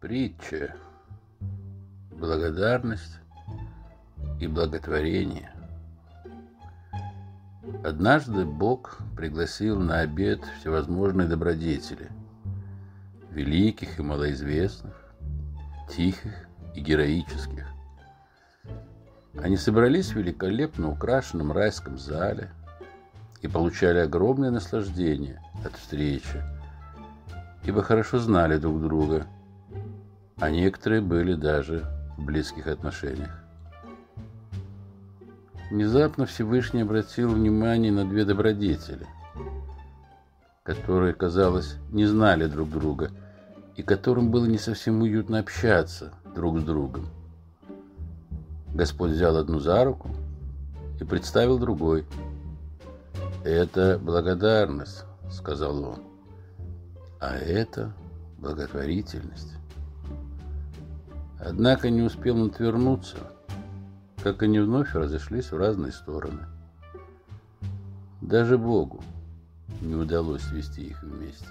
Притча. Благодарность и благотворение. Однажды Бог пригласил на обед всевозможные добродетели, великих и малоизвестных, тихих и героических. Они собрались в великолепно украшенном райском зале и получали огромное наслаждение от встречи, ибо хорошо знали друг друга – а некоторые были даже в близких отношениях. Внезапно Всевышний обратил внимание на две добродетели, которые, казалось, не знали друг друга и которым было не совсем уютно общаться друг с другом. Господь взял одну за руку и представил другой. «Это благодарность», — сказал он, — «а это благотворительность». Однако не успел он отвернуться, как они вновь разошлись в разные стороны. Даже Богу не удалось свести их вместе.